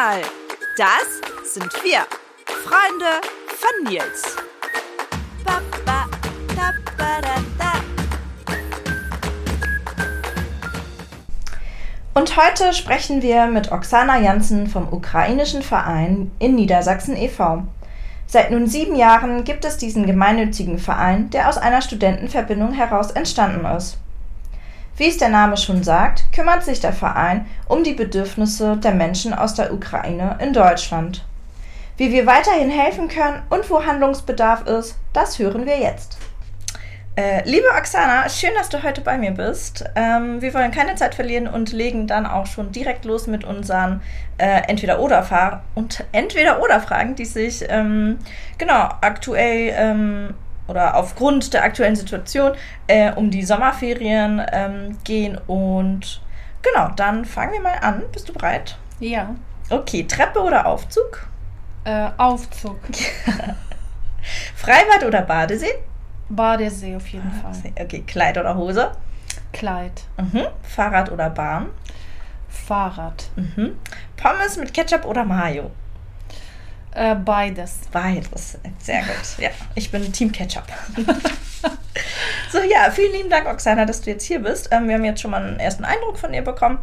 mal, das sind wir, Freunde von Nils. Und heute sprechen wir mit Oksana Janssen vom ukrainischen Verein in Niedersachsen e.V. Seit nun sieben Jahren gibt es diesen gemeinnützigen Verein, der aus einer Studentenverbindung heraus entstanden ist. Wie es der Name schon sagt, kümmert sich der Verein um die Bedürfnisse der Menschen aus der Ukraine in Deutschland. Wie wir weiterhin helfen können und wo Handlungsbedarf ist, das hören wir jetzt. Äh, liebe Oksana, schön, dass du heute bei mir bist. Ähm, wir wollen keine Zeit verlieren und legen dann auch schon direkt los mit unseren äh, Entweder-Oder-Fragen Entweder-Oder-Fragen, die sich ähm, genau aktuell ähm, oder aufgrund der aktuellen Situation äh, um die Sommerferien ähm, gehen. Und genau, dann fangen wir mal an. Bist du bereit? Ja. Okay, Treppe oder Aufzug? Äh, Aufzug. Freibad oder Badesee? Badesee auf jeden Fall. Okay, Kleid oder Hose? Kleid. Mhm. Fahrrad oder Bahn? Fahrrad. Mhm. Pommes mit Ketchup oder Mayo? Äh, beides. Beides. Sehr gut. Ja, ich bin Team Ketchup. so, ja, vielen lieben Dank, Oksana, dass du jetzt hier bist. Ähm, wir haben jetzt schon mal einen ersten Eindruck von dir bekommen.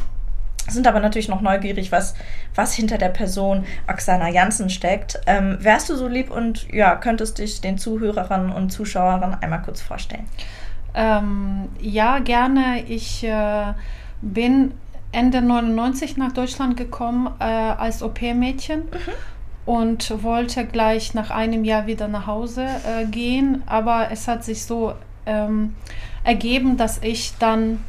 Sind aber natürlich noch neugierig, was, was hinter der Person Oksana Janssen steckt. Ähm, wärst du so lieb und ja, könntest dich den Zuhörerinnen und Zuschauern einmal kurz vorstellen? Ähm, ja, gerne. Ich äh, bin Ende 99 nach Deutschland gekommen äh, als OP-Mädchen. Mhm und wollte gleich nach einem Jahr wieder nach Hause äh, gehen. Aber es hat sich so ähm, ergeben, dass ich dann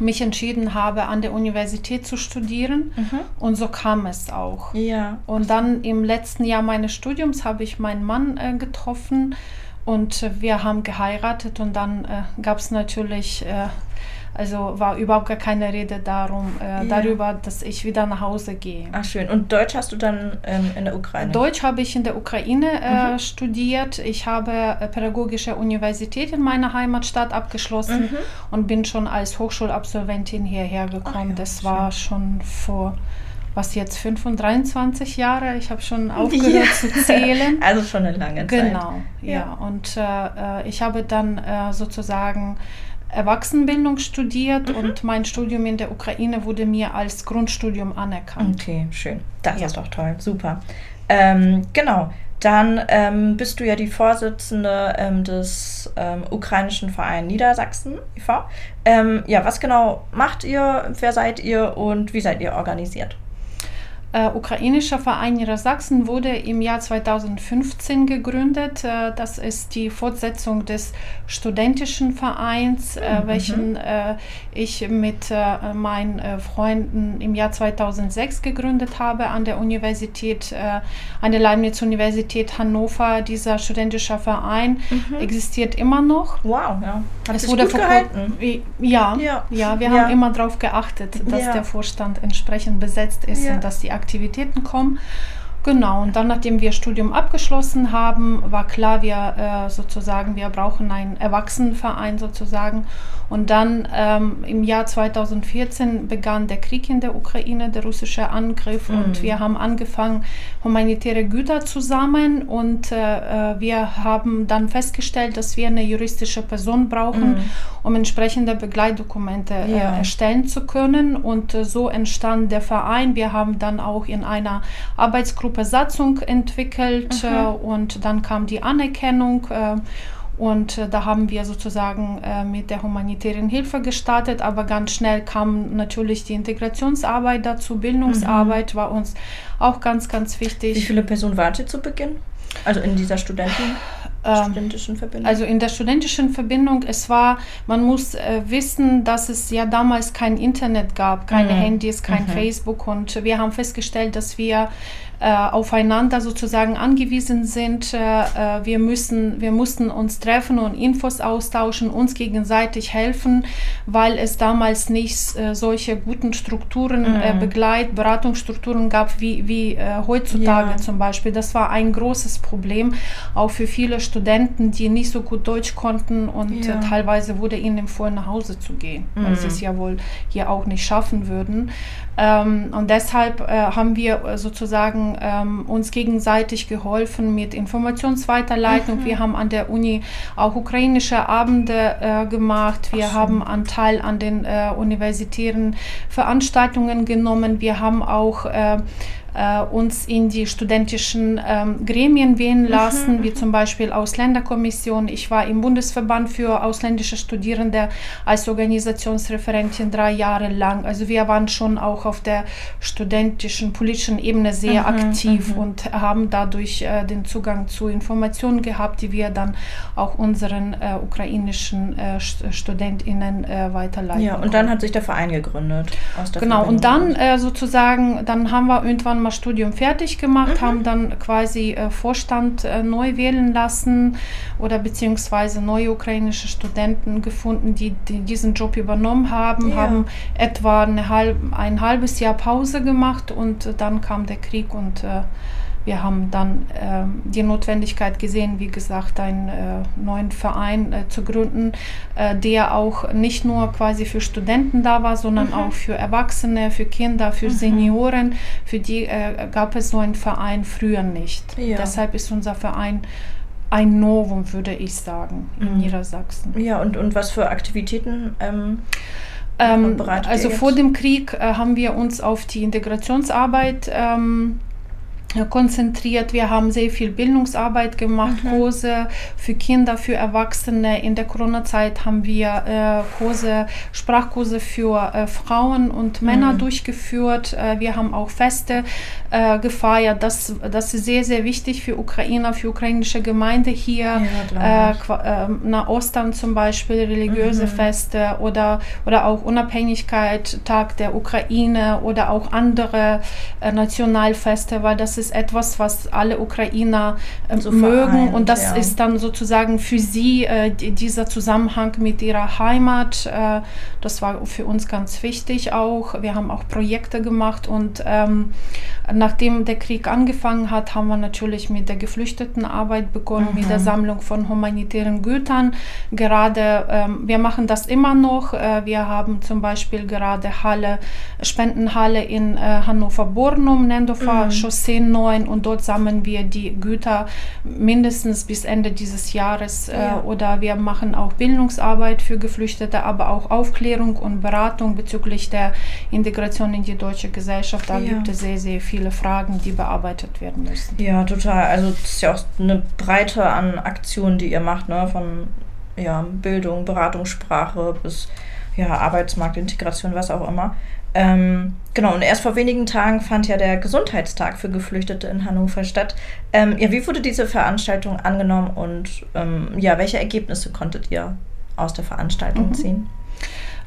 mich entschieden habe, an der Universität zu studieren. Mhm. Und so kam es auch. Ja. Und dann im letzten Jahr meines Studiums habe ich meinen Mann äh, getroffen und wir haben geheiratet und dann äh, gab es natürlich äh, also war überhaupt gar keine Rede darum, äh, ja. darüber, dass ich wieder nach Hause gehe. Ach schön. Und Deutsch hast du dann ähm, in der Ukraine? Deutsch habe ich in der Ukraine äh, mhm. studiert. Ich habe äh, Pädagogische Universität in meiner Heimatstadt abgeschlossen mhm. und bin schon als Hochschulabsolventin hierher gekommen. Ja, das schön. war schon vor was jetzt 25 Jahre, ich habe schon aufgehört ja. zu zählen. Also schon eine lange Zeit. Genau, ja. ja. Und äh, äh ich habe dann äh, sozusagen Erwachsenenbildung studiert mhm. und mein Studium in der Ukraine wurde mir als Grundstudium anerkannt. Okay, schön. Das ja. ist doch toll. Super. Ähm, genau. Dann ähm, bist du ja die Vorsitzende ähm, des ähm, ukrainischen Vereins Niedersachsen e.V. Ähm, ja, was genau macht ihr? Wer seid ihr und wie seid ihr organisiert? Äh, ukrainischer Verein Niedersachsen wurde im Jahr 2015 gegründet. Äh, das ist die Fortsetzung des studentischen Vereins, äh, mhm. welchen äh, ich mit äh, meinen äh, Freunden im Jahr 2006 gegründet habe an der Universität, an der Leibniz-Universität Hannover. Dieser studentische Verein mhm. existiert immer noch. Wow, ja. Hat es wurde gut gehalten? Ja, ja, ja, wir ja. haben immer darauf geachtet, dass ja. der Vorstand entsprechend besetzt ist und dass die Aktivitäten kommen. Genau, und dann, nachdem wir Studium abgeschlossen haben, war klar, wir äh, sozusagen, wir brauchen einen Erwachsenenverein sozusagen. Und dann ähm, im Jahr 2014 begann der Krieg in der Ukraine, der russische Angriff, mhm. und wir haben angefangen, humanitäre Güter zu sammeln. Und äh, äh, wir haben dann festgestellt, dass wir eine juristische Person brauchen, mhm. um entsprechende Begleitdokumente äh, ja. erstellen zu können. Und äh, so entstand der Verein. Wir haben dann auch in einer Arbeitsgruppe Besatzung entwickelt mhm. äh, und dann kam die Anerkennung. Äh, und äh, da haben wir sozusagen äh, mit der humanitären Hilfe gestartet, aber ganz schnell kam natürlich die Integrationsarbeit dazu. Bildungsarbeit mhm. war uns auch ganz, ganz wichtig. Wie viele Personen wart ihr zu Beginn? Also in dieser Studenten? Ähm, studentischen Verbindung? Also in der studentischen Verbindung, es war, man muss äh, wissen, dass es ja damals kein Internet gab, keine mhm. Handys, kein mhm. Facebook und wir haben festgestellt, dass wir aufeinander sozusagen angewiesen sind. Äh, äh, wir, müssen, wir mussten uns treffen und Infos austauschen, uns gegenseitig helfen, weil es damals nicht äh, solche guten Strukturen, äh, mhm. Begleit-, Beratungsstrukturen gab wie, wie äh, heutzutage ja. zum Beispiel. Das war ein großes Problem, auch für viele Studenten, die nicht so gut Deutsch konnten und ja. teilweise wurde ihnen empfohlen, nach Hause zu gehen, mhm. weil sie es ja wohl hier auch nicht schaffen würden. Ähm, und deshalb äh, haben wir sozusagen ähm, uns gegenseitig geholfen mit Informationsweiterleitung. Mhm. Wir haben an der Uni auch ukrainische Abende äh, gemacht. Wir haben Anteil an den äh, universitären Veranstaltungen genommen. Wir haben auch äh, uns in die studentischen ähm, Gremien wählen mhm, lassen, mhm. wie zum Beispiel Ausländerkommission. Ich war im Bundesverband für ausländische Studierende als Organisationsreferentin drei Jahre lang. Also wir waren schon auch auf der studentischen, politischen Ebene sehr mhm, aktiv mhm. und haben dadurch äh, den Zugang zu Informationen gehabt, die wir dann auch unseren äh, ukrainischen äh, StudentInnen äh, weiterleiten. Ja, und dann hat sich der Verein gegründet. genau, und dann äh, sozusagen, dann haben wir irgendwann mal Studium fertig gemacht, mhm. haben dann quasi äh, Vorstand äh, neu wählen lassen oder beziehungsweise neue ukrainische Studenten gefunden, die, die diesen Job übernommen haben, ja. haben etwa halb, ein halbes Jahr Pause gemacht und dann kam der Krieg und äh, wir haben dann äh, die Notwendigkeit gesehen, wie gesagt, einen äh, neuen Verein äh, zu gründen, äh, der auch nicht nur quasi für Studenten da war, sondern mhm. auch für Erwachsene, für Kinder, für mhm. Senioren. Für die äh, gab es so einen Verein früher nicht. Ja. Deshalb ist unser Verein ein Novum, würde ich sagen, in mhm. Niedersachsen. Ja, und, und was für Aktivitäten? Ähm ähm, also vor dem Krieg äh, haben wir uns auf die Integrationsarbeit ähm, konzentriert. Wir haben sehr viel Bildungsarbeit gemacht, mhm. Kurse für Kinder, für Erwachsene. In der Corona-Zeit haben wir äh, Kurse, Sprachkurse für äh, Frauen und Männer mhm. durchgeführt. Äh, wir haben auch Feste äh, gefeiert. Das, das ist sehr, sehr wichtig für Ukrainer, für ukrainische Gemeinde hier. Ja, äh, nach Ostern zum Beispiel religiöse mhm. Feste oder, oder auch Unabhängigkeit, Tag der Ukraine oder auch andere äh, Nationalfeste, weil das ist etwas, was alle Ukrainer äh, so mögen vereint, und das ja. ist dann sozusagen für sie äh, dieser Zusammenhang mit ihrer Heimat. Äh, das war für uns ganz wichtig auch. Wir haben auch Projekte gemacht und ähm, nachdem der Krieg angefangen hat, haben wir natürlich mit der Geflüchtetenarbeit begonnen, mhm. mit der mhm. Sammlung von humanitären Gütern. Gerade, ähm, wir machen das immer noch. Äh, wir haben zum Beispiel gerade Halle, Spendenhalle in äh, Hannover-Bornum, Nendofer mhm. Chaussee 9 und dort sammeln wir die Güter mindestens bis Ende dieses Jahres. Äh, ja. Oder wir machen auch Bildungsarbeit für Geflüchtete, aber auch Aufklärung und Beratung bezüglich der Integration in die deutsche Gesellschaft. Da ja. gibt es sehr, sehr viele Fragen, die bearbeitet werden müssen. Ja, total. Also es ist ja auch eine Breite an Aktionen, die ihr macht, ne? von ja, Bildung, Beratungssprache bis ja, Arbeitsmarktintegration, was auch immer. Ähm, genau, und erst vor wenigen Tagen fand ja der Gesundheitstag für Geflüchtete in Hannover statt. Ähm, ja, wie wurde diese Veranstaltung angenommen und ähm, ja, welche Ergebnisse konntet ihr aus der Veranstaltung mhm. ziehen?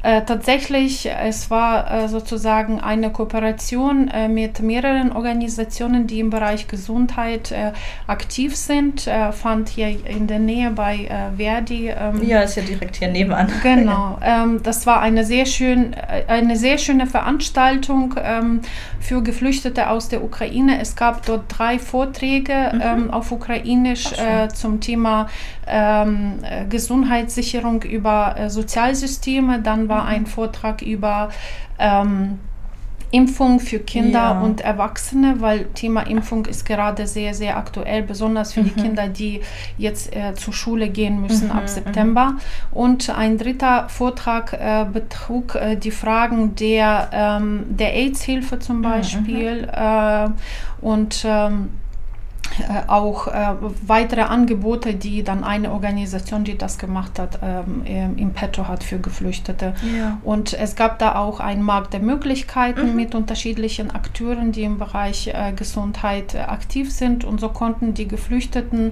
Äh, tatsächlich, es war äh, sozusagen eine Kooperation äh, mit mehreren Organisationen, die im Bereich Gesundheit äh, aktiv sind. Äh, fand hier in der Nähe bei Verdi. Ähm, ja, ist ja direkt hier nebenan. Genau. Ähm, das war eine sehr, schön, eine sehr schöne Veranstaltung ähm, für Geflüchtete aus der Ukraine. Es gab dort drei Vorträge mhm. Ähm, auf Ukrainisch zum Thema ähm, Gesundheitssicherung über Sozialsysteme. Dann war ein Vortrag über ähm, Impfung für Kinder ja. und Erwachsene, weil Thema Impfung ist gerade sehr, sehr aktuell, besonders für mhm. die Kinder, die jetzt äh, zur Schule gehen müssen mhm, ab mhm. September. Und ein dritter Vortrag äh, betrug äh, die Fragen der, ähm, der AIDS-Hilfe zum mhm, Beispiel. Mhm. und ähm, äh, auch äh, weitere Angebote, die dann eine Organisation, die das gemacht hat, ähm, im Petto hat für Geflüchtete. Ja. Und es gab da auch einen Markt der Möglichkeiten mhm. mit unterschiedlichen Akteuren, die im Bereich äh, Gesundheit äh, aktiv sind. Und so konnten die Geflüchteten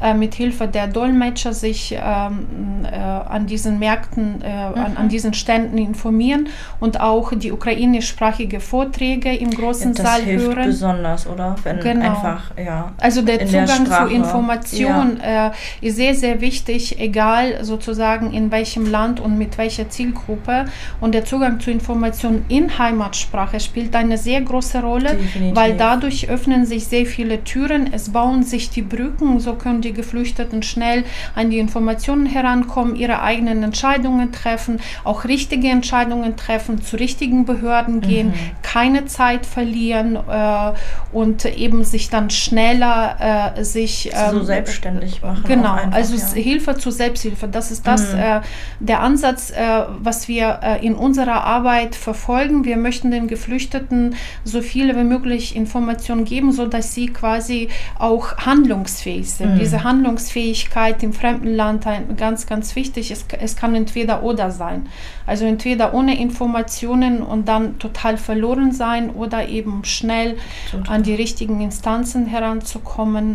äh, mit Hilfe der Dolmetscher sich ähm, äh, an diesen Märkten, mhm. an, an, diesen Ständen informieren und auch die ukrainischsprachige Vorträge im großen ja, das Saal hilft hören. besonders, oder? Wenn genau. einfach, ja Also der Zugang der zu Information ja. äh, ist sehr, sehr wichtig, egal sozusagen in welchem Land und mit welcher Zielgruppe. Und der Zugang zu Information in Heimatsprache spielt eine sehr große Rolle, Definitiv. weil dadurch öffnen sich sehr viele Türen, es bauen sich die Brücken, so können die Geflüchteten schnell an die Informationen herankommen, ihre eigenen Entscheidungen treffen, auch richtige Entscheidungen treffen, zu richtigen Behörden gehen, mhm. keine Zeit verlieren äh, und eben sich dann schneller äh, sich ähm, so selbstständig machen. Genau, einfach, also ja. Hilfe zur Selbsthilfe. Das ist das mhm. äh, der Ansatz, äh, was wir äh, in unserer Arbeit verfolgen. Wir möchten den Geflüchteten so viele wie möglich Informationen geben, so dass sie quasi auch handlungsfähig sind. Mhm. Diese Handlungsfähigkeit im fremden Land ein, ganz, ganz wichtig. Es, es kann entweder oder sein. Also entweder ohne Informationen und dann total verloren sein oder eben schnell Total. an die richtigen Instanzen heranzukommen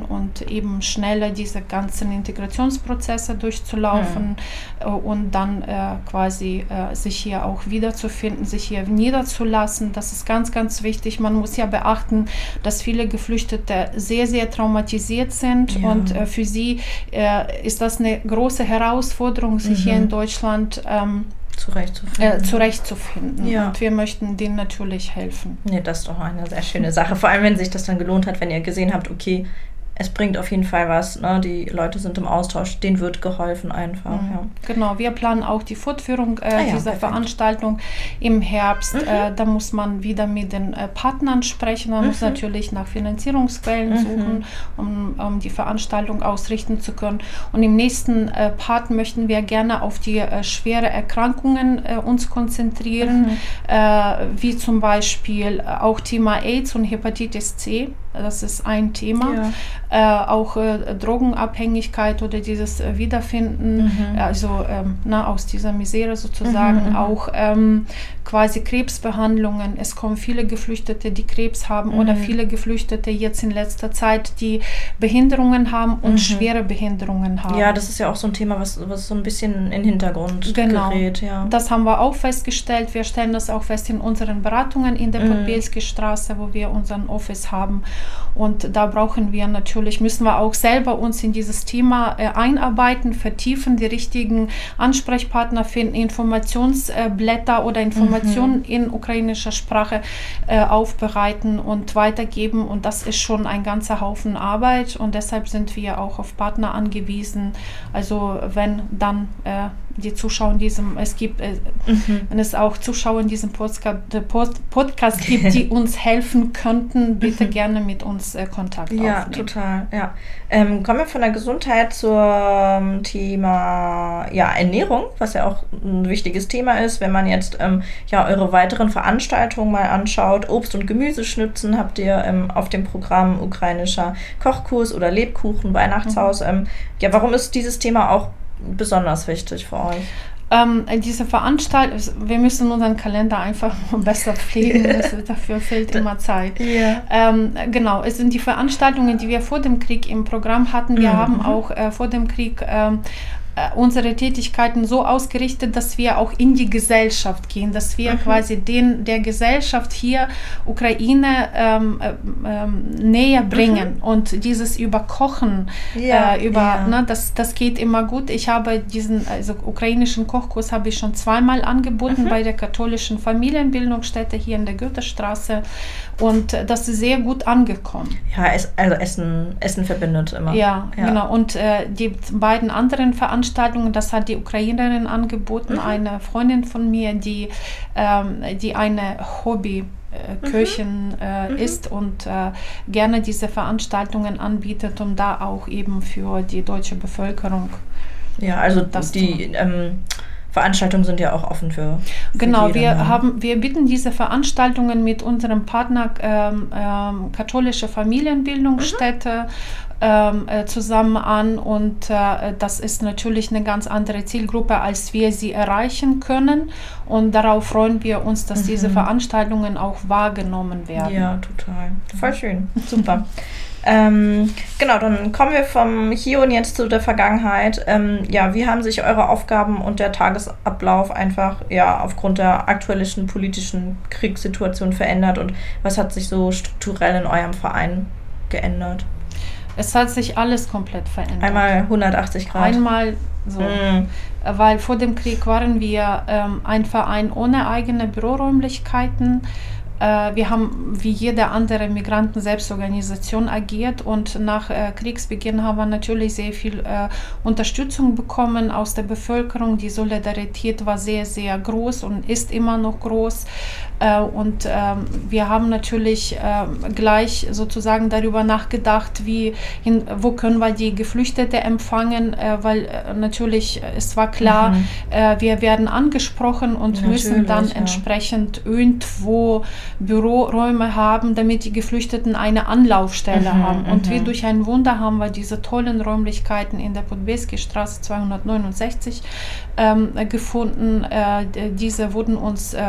und eben schneller diese ganzen Integrationsprozesse durchzulaufen ja. Äh, und dann äh, quasi äh, sich hier auch wiederzufinden, sich hier niederzulassen. Das ist ganz, ganz wichtig. Man muss ja beachten, dass viele Geflüchtete sehr, sehr traumatisiert sind ja. und äh, für sie äh, ist das eine große Herausforderung, sich mhm. hier in Deutschland ähm, zurechtzufinden. Äh, zurechtzufinden. Ja. Und wir möchten denen natürlich helfen. Nee, das ist doch eine sehr schöne Sache. Vor allem, wenn sich das dann gelohnt hat, wenn ihr gesehen habt, okay, es bringt auf jeden Fall was. Ne? Die Leute sind im Austausch, denen wird geholfen einfach. Mhm. Ja. Genau, wir planen auch die Fortführung äh, ah, ja, dieser perfekt. Veranstaltung im Herbst. Mhm. Äh, da muss man wieder mit den äh, Partnern sprechen. Man mhm. muss natürlich nach Finanzierungsquellen mhm. suchen, um, um, die Veranstaltung ausrichten zu können. Und im nächsten äh, Part möchten wir gerne auf die äh, schwere Erkrankungen äh, uns konzentrieren, mhm. wie zum Beispiel auch Thema AIDS und Hepatitis C. Das ist ein Thema. Ja. Äh, auch äh, Drogenabhängigkeit oder dieses äh, Wiederfinden, mhm. also ähm, na, aus dieser Misere sozusagen, mhm. auch ähm, quasi Krebsbehandlungen. Es kommen viele Geflüchtete, die Krebs haben mhm. oder viele Geflüchtete jetzt in letzter Zeit, die Behinderungen haben und mhm. schwere Behinderungen haben. Ja, das ist ja auch so ein Thema, was, was so ein bisschen in den Hintergrund genau. gerät. Ja. Das haben wir auch festgestellt. Wir stellen das auch fest in unseren Beratungen in der mhm. Podbielski Straße, wo wir unseren Office haben. Und da brauchen wir natürlich, müssen wir auch selber uns in dieses Thema äh, einarbeiten, vertiefen, die richtigen Ansprechpartner finden, Informationsblätter oder Informationen mhm. in ukrainischer Sprache äh, aufbereiten und weitergeben. Und das ist schon ein ganzer Haufen Arbeit und deshalb sind wir auch auf Partner angewiesen. Also wenn dann äh, die Zuschauer in diesem, es gibt, äh, mhm. wenn es auch Zuschauer in diesem Podcast, Podcast gibt, die uns helfen könnten, bitte mhm. gerne mit uns äh, Kontakt ja, aufnehmen. Ja, total, ja. Ähm, kommen wir von der Gesundheit zum Thema ja, Ernährung, was ja auch ein wichtiges Thema ist, wenn man jetzt ähm, ja eure weiteren Veranstaltungen mal anschaut. Obst- und Gemüseschnitzen habt ihr ähm, auf dem Programm ukrainischer Kochkurs oder Lebkuchen, Weihnachtshaus. Mhm. Ähm, ja, warum ist dieses Thema auch besonders wichtig für euch? Ähm, diese Veranstaltung, wir müssen unseren Kalender einfach besser pflegen, dafür fehlt immer Zeit. Ja. Ähm, genau, es sind die Veranstaltungen, die wir vor dem Krieg im Programm hatten. Wir mhm. haben auch äh, vor dem Krieg ähm, äh, unsere Tätigkeiten so ausgerichtet, dass wir auch in die Gesellschaft gehen, dass wir mhm. quasi den der Gesellschaft hier Ukraine ähm, äh, ähm, näher bringen mhm. und dieses Überkochen ja, äh, über ja. ne, das das geht immer gut. Ich habe diesen also ukrainischen Kochkurs habe ich schon zweimal angeboten mhm. bei der katholischen Familienbildungsstätte hier in der Goethestraße und das ist sehr gut angekommen. Ja, es, also Essen Essen verbindet immer. Ja, ja. genau und äh, die beiden anderen Veranstaltungen das hat die Ukrainerin angeboten, mhm. eine Freundin von mir, die, ähm, die eine Hobby äh, Köchin mhm. äh, mhm. ist und äh, gerne diese Veranstaltungen anbietet, um da auch eben für die deutsche Bevölkerung. Ja, also die ähm, Veranstaltungen sind ja auch offen für. für genau, wir ne? haben, wir bieten diese Veranstaltungen mit unserem Partner ähm, ähm, katholische Familienbildungsstätte mhm ähm, äh, zusammen an und äh, das ist natürlich eine ganz andere Zielgruppe, als wir sie erreichen können und darauf freuen wir uns, dass mhm. diese Veranstaltungen auch wahrgenommen werden. Ja, total. Voll schön. Super. Ähm, genau, dann kommen wir vom Hier und Jetzt zu der Vergangenheit. Ähm, ja, wie haben sich eure Aufgaben und der Tagesablauf einfach ja aufgrund der aktuellen politischen Kriegssituation verändert und was hat sich so strukturell in eurem Verein geändert? Es hat sich alles komplett verändert. Einmal 180 Grad. Einmal so. Mm. Weil vor dem Krieg waren wir ähm, ein Verein ohne eigene Büroräumlichkeiten. Äh, wir haben wie jede andere Migranten-Selbstorganisation agiert und nach äh, Kriegsbeginn haben wir natürlich sehr viel äh, Unterstützung bekommen aus der Bevölkerung. Die Solidarität war sehr, sehr groß und ist immer noch groß. Und ähm, wir haben natürlich ähm, gleich sozusagen darüber nachgedacht, wie in, wo können wir die Geflüchtete empfangen, weil natürlich es war klar, mhm. wir werden angesprochen und natürlich, müssen dann ja. entsprechend irgendwo Büroräume haben, damit die Geflüchteten eine Anlaufstelle mhm, haben. Und wie mhm. durch ein Wunder haben wir diese tollen Räumlichkeiten in der Podbeski Straße 269 ähm, gefunden. Äh, diese wurden uns äh,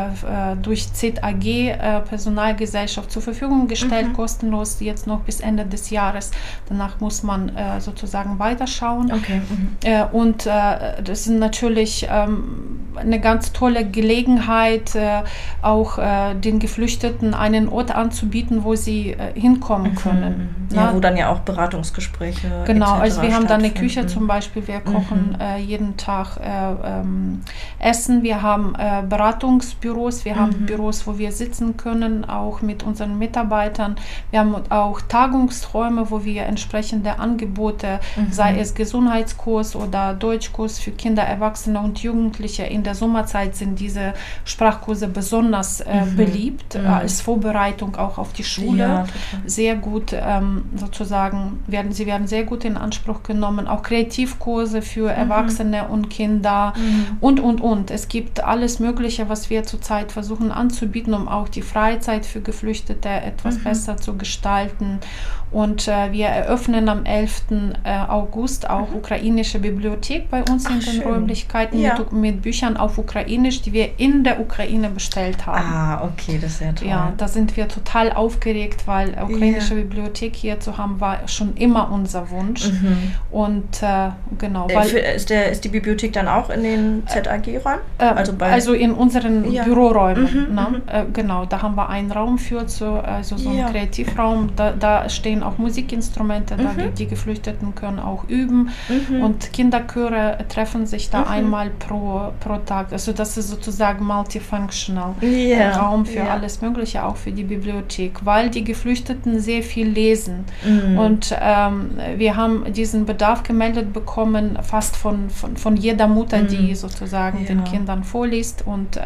durch ZAG äh, Personalgesellschaft zur Verfügung gestellt, mhm. kostenlos jetzt noch bis Ende des Jahres. Danach muss man äh, sozusagen weiterschauen. Okay. Mhm. Äh, und äh, das ist natürlich ähm, eine ganz tolle Gelegenheit, auch den Geflüchteten einen Ort anzubieten, wo sie hinkommen mhm. können. Mhm. Ja, wo dann ja auch Beratungsgespräche. Genau, also wir haben da eine Küche zum Beispiel, wir kochen mhm. jeden Tag ähm, Essen, wir haben äh, Beratungsbüros, wir mhm. haben Büros, wo wir sitzen können, auch mit unseren Mitarbeitern. Wir haben auch Tagungsräume, wo wir entsprechende Angebote, mhm. sei es Gesundheitskurs oder Deutschkurs für Kinder, Erwachsene und Jugendliche. In der Sommerzeit sind diese Sprachkurse besonders mhm. äh, als Vorbereitung auch auf die Schule. Ja, sehr gut ähm, sozusagen, werden, sie werden sehr gut in Anspruch genommen. Auch Kreativkurse für mhm. Erwachsene und Kinder. Mhm. Und, und, und. Es gibt alles Mögliche, was wir zurzeit versuchen anzubieten, um auch die Freizeit für Geflüchtete etwas mhm. besser zu gestalten. Und äh, wir eröffnen am 11. Äh, August auch mhm. ukrainische Bibliothek bei uns Ach, in den schön. Räumlichkeiten ja. mit, mit, Büchern auf Ukrainisch, die wir in der Ukraine bestellt haben. Ah, okay, das ist ja toll. Ja, da sind wir total aufgeregt, weil ukrainische ja. Bibliothek hier zu haben war schon immer unser Wunsch. Mhm. Und äh, genau. Äh, weil, ist, der, ist die Bibliothek dann auch in den ZAG-Räumen? Äh, also, also in unseren ja. Büroräumen. Mhm, ne? Mhm. Äh, genau, da haben wir einen Raum für, so, also so einen Kreativraum. Da, da stehen auch Musikinstrumente, mhm. da die, die, Geflüchteten können auch üben. Mhm. Und Kinderchöre treffen sich da mhm. einmal pro, pro Tag. Also das ist sozusagen multifunctional yeah. Raum für yeah. alles Mögliche, auch für die Bibliothek, weil die Geflüchteten sehr viel lesen. Mhm. Und ähm, wir haben diesen Bedarf gemeldet bekommen, fast von, von, von jeder Mutter, die mhm. sozusagen ja. den Kindern vorliest. Und äh,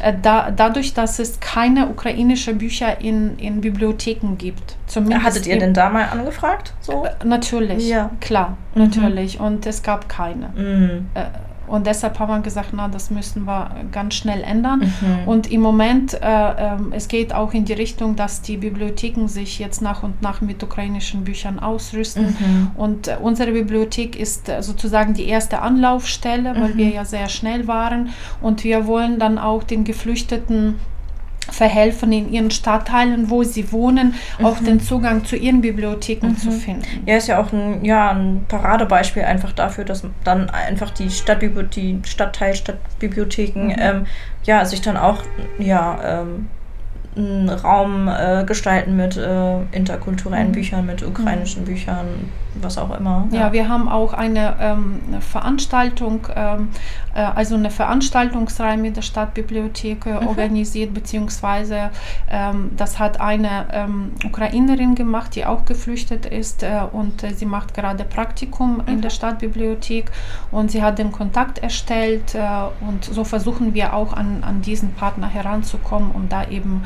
äh, da, dadurch, dass es keine ukrainischen Bücher in, in Bibliotheken gibt. Zumindest Hattet ihr denn da mal angefragt? So? Äh, natürlich, ja. klar, mhm. natürlich. Und es gab keine. Mhm. Äh, und deshalb haben wir gesagt, na, das müssen wir ganz schnell ändern. Mhm. Und im Moment, äh, äh, es geht auch in die Richtung, dass die Bibliotheken sich jetzt nach und nach mit ukrainischen Büchern ausrüsten. Mhm. Und äh, unsere Bibliothek ist äh, sozusagen die erste Anlaufstelle, weil mhm. wir ja sehr schnell waren. Und wir wollen dann auch den Geflüchteten verhelfen, in ihren Stadtteilen, wo sie wohnen, mhm. auch den Zugang zu ihren Bibliotheken mhm. zu finden. Ja, ist ja auch ein, ja, ein Paradebeispiel einfach dafür, dass dann einfach die Stadtbibli die Stadtteil Stadtbibliotheken mhm. ähm, ja, sich dann auch ja, ähm, einen Raum äh, gestalten mit äh, interkulturellen mhm. Büchern, mit ukrainischen mhm. Büchern, was auch immer. Ja, ja wir haben auch eine, ähm, eine Veranstaltung, ähm, äh, also eine Veranstaltungsreihe mit der Stadtbibliothek äh, mhm. organisiert, beziehungsweise ähm, das hat eine ähm, Ukrainerin gemacht, die auch geflüchtet ist äh, und äh, sie macht gerade Praktikum in der mhm. Stadtbibliothek und sie hat den Kontakt erstellt und so versuchen wir auch an, an diesen Partner heranzukommen, um da eben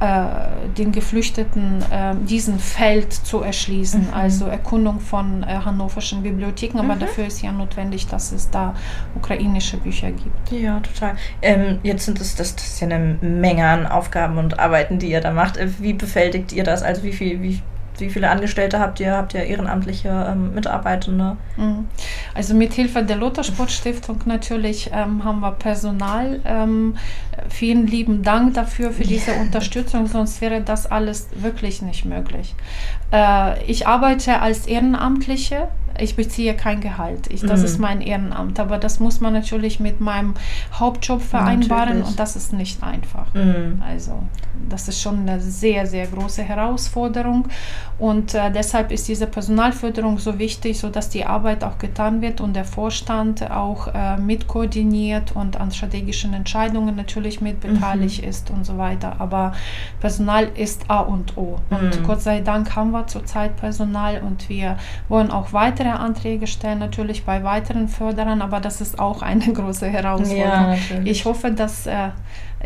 den Geflüchteten äh, diesen Feld zu erschließen, mhm. also Erkundung von äh, hannoverschen Bibliotheken. Aber mhm. dafür ist ja notwendig, dass es da ukrainische Bücher gibt. Ja, total. Ähm, jetzt sind es das, das ist ja eine Menge an Aufgaben und Arbeiten, die ihr da macht. Äh, wie befältigt ihr das? Also wie viel, wie wie viele Angestellte habt ihr? Habt ihr ehrenamtliche ähm, Mitarbeitende? Mhm. Also mit Hilfe der Luthersportstiftung natürlich ähm, haben wir Personal. Ähm, vielen lieben Dank dafür, für diese Unterstützung, sonst wäre das alles wirklich nicht möglich. Äh, ich arbeite als Ehrenamtliche ich beziehe kein Gehalt. Ich, das mhm. ist mein Ehrenamt. Aber das muss man natürlich mit meinem Hauptjob vereinbaren natürlich. und das ist nicht einfach. Mhm. Also das ist schon eine sehr, sehr große Herausforderung. Und äh, deshalb ist diese Personalförderung so wichtig, sodass die Arbeit auch getan wird und der Vorstand auch äh, mit koordiniert und an strategischen Entscheidungen natürlich mit beteiligt mhm. ist und so weiter. Aber Personal ist A und O. Und mhm. Gott sei Dank haben wir zurzeit Personal und wir wollen auch weitere Anträge stellen, natürlich bei weiteren Förderern, aber das ist auch eine große Herausforderung. Ja, ich hoffe, dass äh,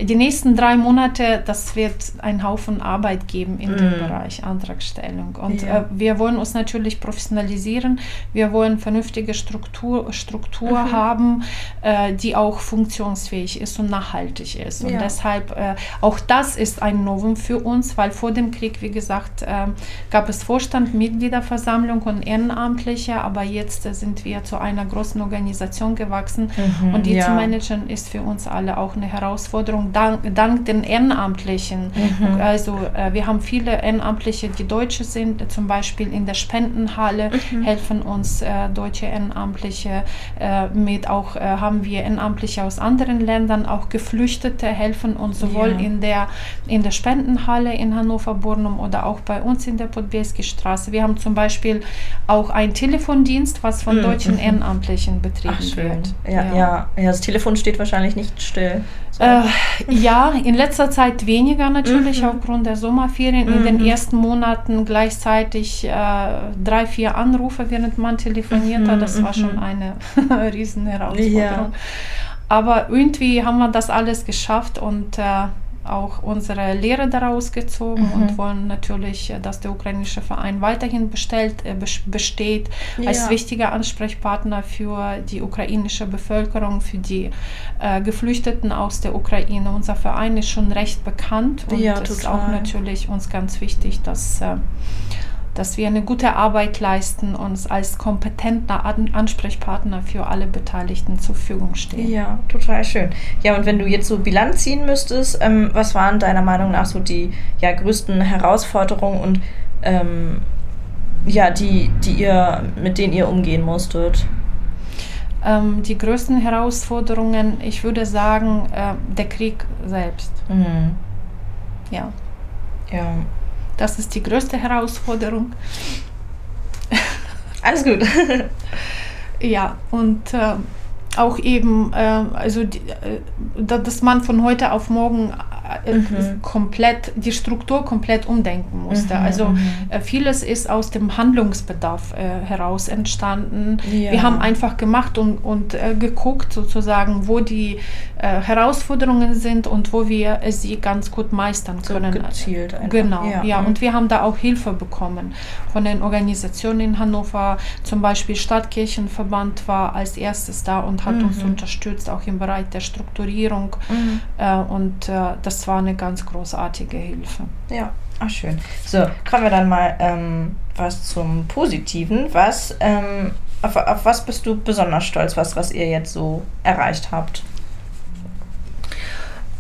die nächsten drei Monate, das wird einen Haufen Arbeit geben in mm. dem Bereich Antragstellung. Und ja. äh, wir wollen uns natürlich professionalisieren. Wir wollen vernünftige Struktur, Struktur mhm. haben, äh, die auch funktionsfähig ist und nachhaltig ist. Und ja. deshalb, äh, auch das ist ein Novum für uns, weil vor dem Krieg, wie gesagt, ähm, gab es Vorstand, Mitgliederversammlung und Ehrenamtliche, aber jetzt sind wir zu einer großen Organisation gewachsen. Mhm, und die ja. zu managen ist für uns alle auch eine Herausforderung dank, dank den Ehrenamtlichen. Mhm. Also äh, wir haben viele Ehrenamtliche, die Deutsche sind, zum Beispiel in der Spendenhalle mhm. helfen uns äh, deutsche Ehrenamtliche äh, mit. Auch äh, haben wir Ehrenamtliche aus anderen Ländern, auch Geflüchtete helfen uns sowohl ja. in, der, in der Spendenhalle in Hannover-Burnum oder auch bei uns in der Podbielski Straße. Wir haben zum Beispiel auch einen Telefondienst, was von mhm. deutschen Ehrenamtlichen betrieben Ach, wird. Ja. Ja. ja, das Telefon steht wahrscheinlich nicht still. Äh, ja, in letzter Zeit weniger natürlich mhm. aufgrund der Sommerferien. Mhm. In den mhm. ersten Monaten gleichzeitig äh, drei, vier Anrufe, während man telefoniert mhm. hat. Das war schon mhm. eine riesen Herausforderung. Ja. Aber irgendwie haben wir das alles geschafft und äh, auch unsere Lehre daraus gezogen mhm. und wollen natürlich, äh, dass der ukrainische Verein weiterhin bestellt, äh, besteht ja. als wichtiger Ansprechpartner für die ukrainische Bevölkerung, für die äh, Geflüchteten aus der Ukraine. Unser Verein ist schon recht bekannt und ja, es ist auch natürlich uns ganz wichtig, dass äh, dass wir eine gute Arbeit leisten und uns als kompetenter Ansprechpartner für alle Beteiligten zur Verfügung stehen. Ja, total schön. Ja, und wenn du jetzt so Bilanz ziehen müsstest, ähm, was waren deiner Meinung nach so die ja, größten Herausforderungen und ähm, ja, die, die ihr, mit denen ihr umgehen musstet? Ähm, die größten Herausforderungen, ich würde sagen, äh, der Krieg selbst. Mhm. Ja. Ja. Das ist die größte Herausforderung. Alles gut. ja, und äh, auch eben, äh, also die, äh, dass man von heute auf morgen mhm. komplett die Struktur komplett umdenken musste. Mhm, also mhm. äh, vieles ist aus dem Handlungsbedarf äh, heraus entstanden. Ja. Wir haben einfach gemacht und, und äh, geguckt sozusagen, wo die äh, Herausforderungen sind und wo wir sie ganz gut meistern können. So gezielt einfach. Genau, ja. ja. Mhm. Und wir haben da auch Hilfe bekommen von den Organisationen in Hannover. Zum Beispiel Stadtkirchenverband war als erstes da und hat uns mhm. unterstützt, auch im Bereich der Strukturierung. Mhm. Äh, und das das war eine ganz großartige Hilfe. Ja, ach schön. So, kommen wir dann mal ähm, was zum Positiven. Was, ähm, auf, auf was bist du besonders stolz, was, was ihr jetzt so erreicht habt?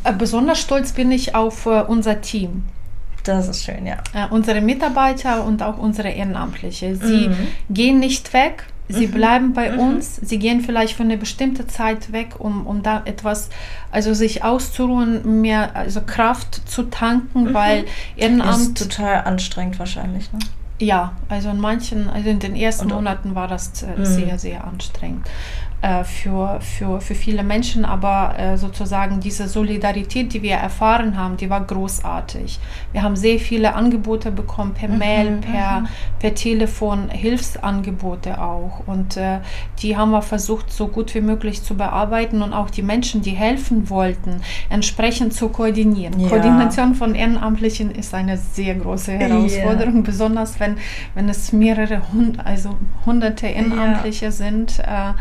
Äh, besonders stolz bin ich auf äh, unser Team. Das ist schön, ja. Äh, unsere Mitarbeiter und auch unsere Ehrenamtliche. Sie mhm. gehen nicht weg, Sie mhm. bleiben bei mhm. uns, sie gehen vielleicht für eine bestimmte Zeit weg, um, um da etwas, also sich auszuruhen, mehr also Kraft zu tanken, mhm. weil Ehrenamt. Ist total anstrengend wahrscheinlich, ne? Ja, also in manchen, also in den ersten Und, Monaten war das äh, mhm. sehr, sehr anstrengend. Äh, für, für, für viele Menschen, aber äh, sozusagen diese Solidarität, die wir erfahren haben, die war großartig. Wir haben sehr viele Angebote bekommen, per mhm, Mail, per, mhm. per Telefon, Hilfsangebote auch. Und äh, die haben wir versucht, so gut wie möglich zu bearbeiten und auch die Menschen, die helfen wollten, entsprechend zu koordinieren. Ja. Koordination von Ehrenamtlichen ist eine sehr große Herausforderung, yeah. besonders wenn, wenn es mehrere, hund, also hunderte Ehrenamtliche ja. sind. Äh,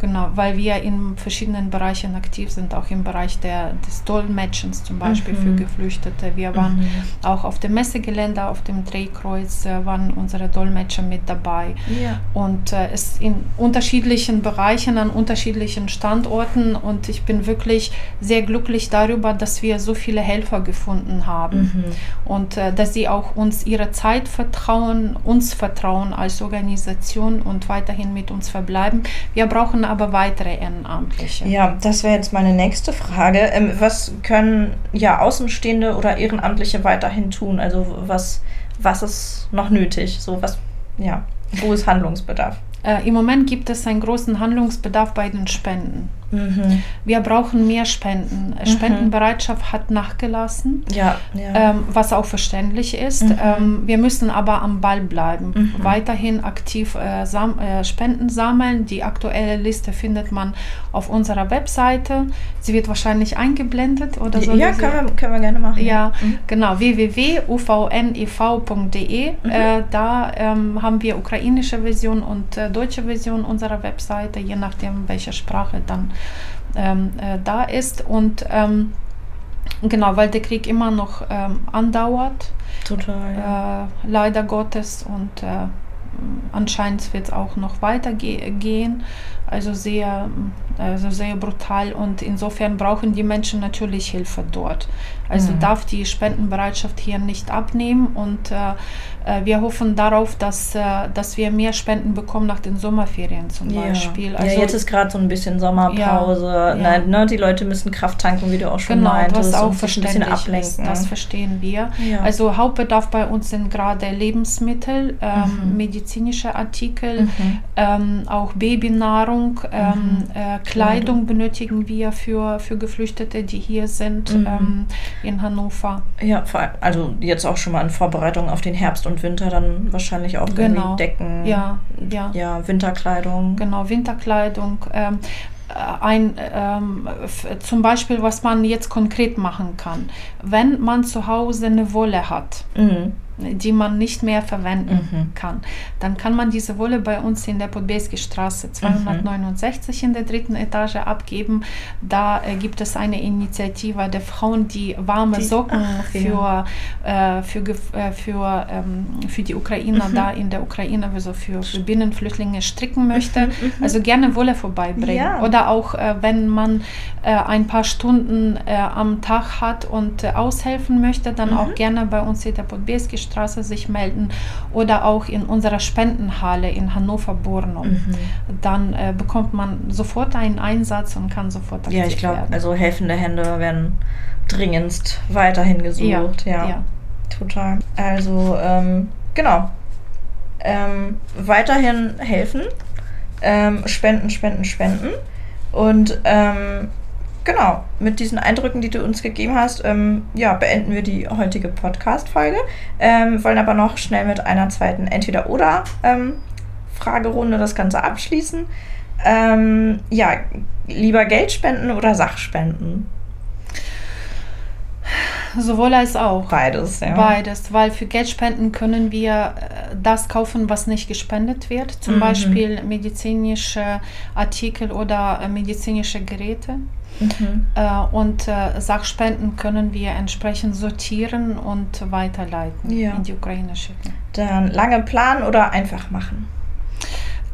Genau, weil wir in verschiedenen Bereichen aktiv sind, auch im Bereich der, des Dolmetschens zum Beispiel mhm. für Geflüchtete. Wir waren mhm. auch auf dem Messegelände, auf dem Drehkreuz, äh, waren unsere Dolmetscher mit dabei. Ja. Und äh, es in unterschiedlichen Bereichen, an unterschiedlichen Standorten. Und ich bin wirklich sehr glücklich darüber, dass wir so viele Helfer gefunden haben. Mhm. Und äh, dass sie auch uns ihre Zeit vertrauen, uns vertrauen als Organisation und weiterhin mit uns verbleiben. Wir brauchen aber weitere Ehrenamtliche. Ja, das wäre jetzt meine nächste Frage. Ähm, was können ja Außenstehende oder Ehrenamtliche weiterhin tun? Also was, was ist noch nötig? So was, ja, wo ist Handlungsbedarf? Äh, Im Moment gibt es einen großen Handlungsbedarf bei den Spenden. Mhm. Wir brauchen mehr Spenden. Mhm. Spendenbereitschaft hat nachgelassen, ja, ja. Ähm, was auch verständlich ist. Mhm. Ähm, wir müssen aber am Ball bleiben, mhm. weiterhin aktiv äh, sam äh, Spenden sammeln. Die aktuelle Liste findet man auf unserer Webseite. Sie wird wahrscheinlich eingeblendet oder so. Ja, können wir, können wir gerne machen. Ja, mhm. genau, www.uvnev.de. Mhm. Äh, da ähm, haben wir ukrainische Version und äh, deutsche Version unserer Webseite, je nachdem, welche Sprache dann ähm, äh, da ist. Und ähm, genau, weil der Krieg immer noch ähm, andauert. Total. Äh, leider Gottes und äh, anscheinend wird es auch noch weiter ge gehen. Also sehr, also sehr brutal und insofern brauchen die Menschen natürlich Hilfe dort. Also mhm. darf die Spendenbereitschaft hier nicht abnehmen und äh, äh, wir hoffen darauf, dass, äh, dass wir mehr Spenden bekommen nach den Sommerferien zum ja. Beispiel. Also, ja, jetzt ist gerade so ein bisschen Sommerpause. Ja, Nein, ne, die Leute müssen Kraft tanken, wie du auch schon genau, meintest. Was auch verständlich ein bisschen ablenken. Ist, das verstehen wir. Ja. Also Hauptbedarf bei uns sind gerade Lebensmittel, ähm, mhm. medizinische Artikel, mhm. ähm, auch Babynahrung, ähm, mhm. äh, Kleidung benötigen wir für, für Geflüchtete, die hier sind mhm. ähm, in Hannover. Ja, also jetzt auch schon mal in Vorbereitung auf den Herbst und Winter dann wahrscheinlich auch genau. Decken. Ja, ja. Ja, Winterkleidung. Genau, Winterkleidung. Ähm, äh, ein, ähm, zum Beispiel, was man jetzt konkret machen kann. Wenn man zu Hause eine Wolle hat, mhm die man nicht mehr verwenden mhm. kann. Dann kann man diese Wolle bei uns in der Podbeski Straße 269 mhm. in der dritten Etage abgeben. Da äh, gibt es eine Initiative der Frauen, die warme die, Socken ach, für, ja. äh, für, äh, für, ähm, für die Ukrainer mhm. da in der Ukraine, also für, für Binnenflüchtlinge stricken möchte. Mhm, mhm. Also gerne Wolle vorbeibringen. Ja. Oder auch, äh, wenn man äh, ein paar Stunden am Tag hat und aushelfen möchte, dann auch mhm. gerne bei uns in der Podbeski Straße Straße sich melden oder auch in unserer Spendenhalle in Hannover-Bornum. Mhm. Dann äh, bekommt man sofort einen Einsatz und kann sofort Ja, ich glaube, also helfende Hände werden dringendst weiterhin gesucht. Ja, ja. ja. total. Also, ähm, genau. Ähm, weiterhin helfen, ähm, spenden, spenden, spenden. Und ähm, genau, mit diesen Eindrücken, die du uns gegeben hast, ähm, ja, beenden wir die heutige Podcast-Folge. Ähm, wollen aber noch schnell mit einer zweiten Entweder-Oder-Fragerunde ähm, das Ganze abschließen. Ähm, ja, lieber Geld spenden oder Sachspenden? Sowohl als auch. Beides, ja. Beides, weil für Geldspenden können wir äh, das kaufen, was nicht gespendet wird. Zum mhm. Beispiel medizinische Artikel oder äh, medizinische Geräte. Mhm. Äh, und Sachspenden können wir entsprechend sortieren und weiterleiten ja. in die Ukraine schicken. Dann lange planen oder einfach machen?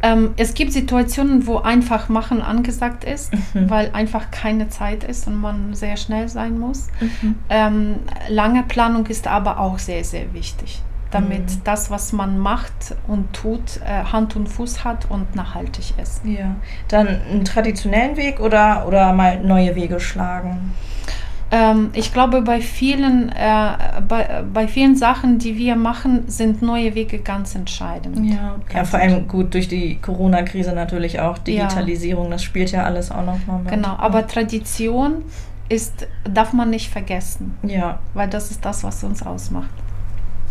Ähm, es gibt Situationen, wo einfach machen angesagt ist, mhm. weil einfach keine Zeit ist und man sehr schnell sein muss. Mhm. Ähm, lange Planung ist aber auch sehr, sehr wichtig damit mhm. das, was man macht und tut, äh, Hand und Fuß hat und nachhaltig ist. Ja. Dann einen traditionellen Weg oder, oder mal neue Wege schlagen? Ähm, ich glaube, bei vielen, äh, bei, bei vielen Sachen, die wir machen, sind neue Wege ganz entscheidend. Ja, ganz ja vor allem gut durch die Corona-Krise natürlich auch. Digitalisierung, ja. das spielt ja alles auch noch mal mit. Genau, aber Tradition ist, darf man nicht vergessen. Ja. Weil das ist das, was uns ausmacht.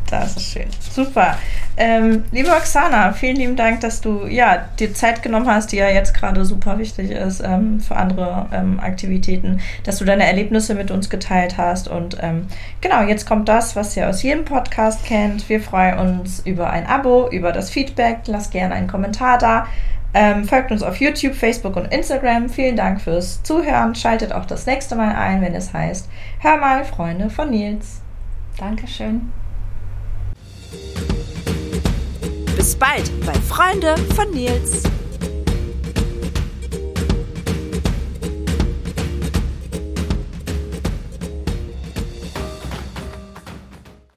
Das ist schön. Super. Ähm, liebe Oksana, vielen lieben Dank, dass du ja, dir Zeit genommen hast, die ja jetzt gerade super wichtig ist ähm, für andere ähm, Aktivitäten, dass du deine Erlebnisse mit uns geteilt hast. Und ähm, genau, jetzt kommt das, was ihr aus jedem Podcast kennt. Wir freuen uns über ein Abo, über das Feedback. Lass gerne einen Kommentar da. Ähm, folgt uns auf YouTube, Facebook und Instagram. Vielen Dank fürs Zuhören. Schaltet auch das nächste Mal ein, wenn es heißt Hör mal, Freunde von Nils. Dankeschön. Bald bei Freunde von Nils.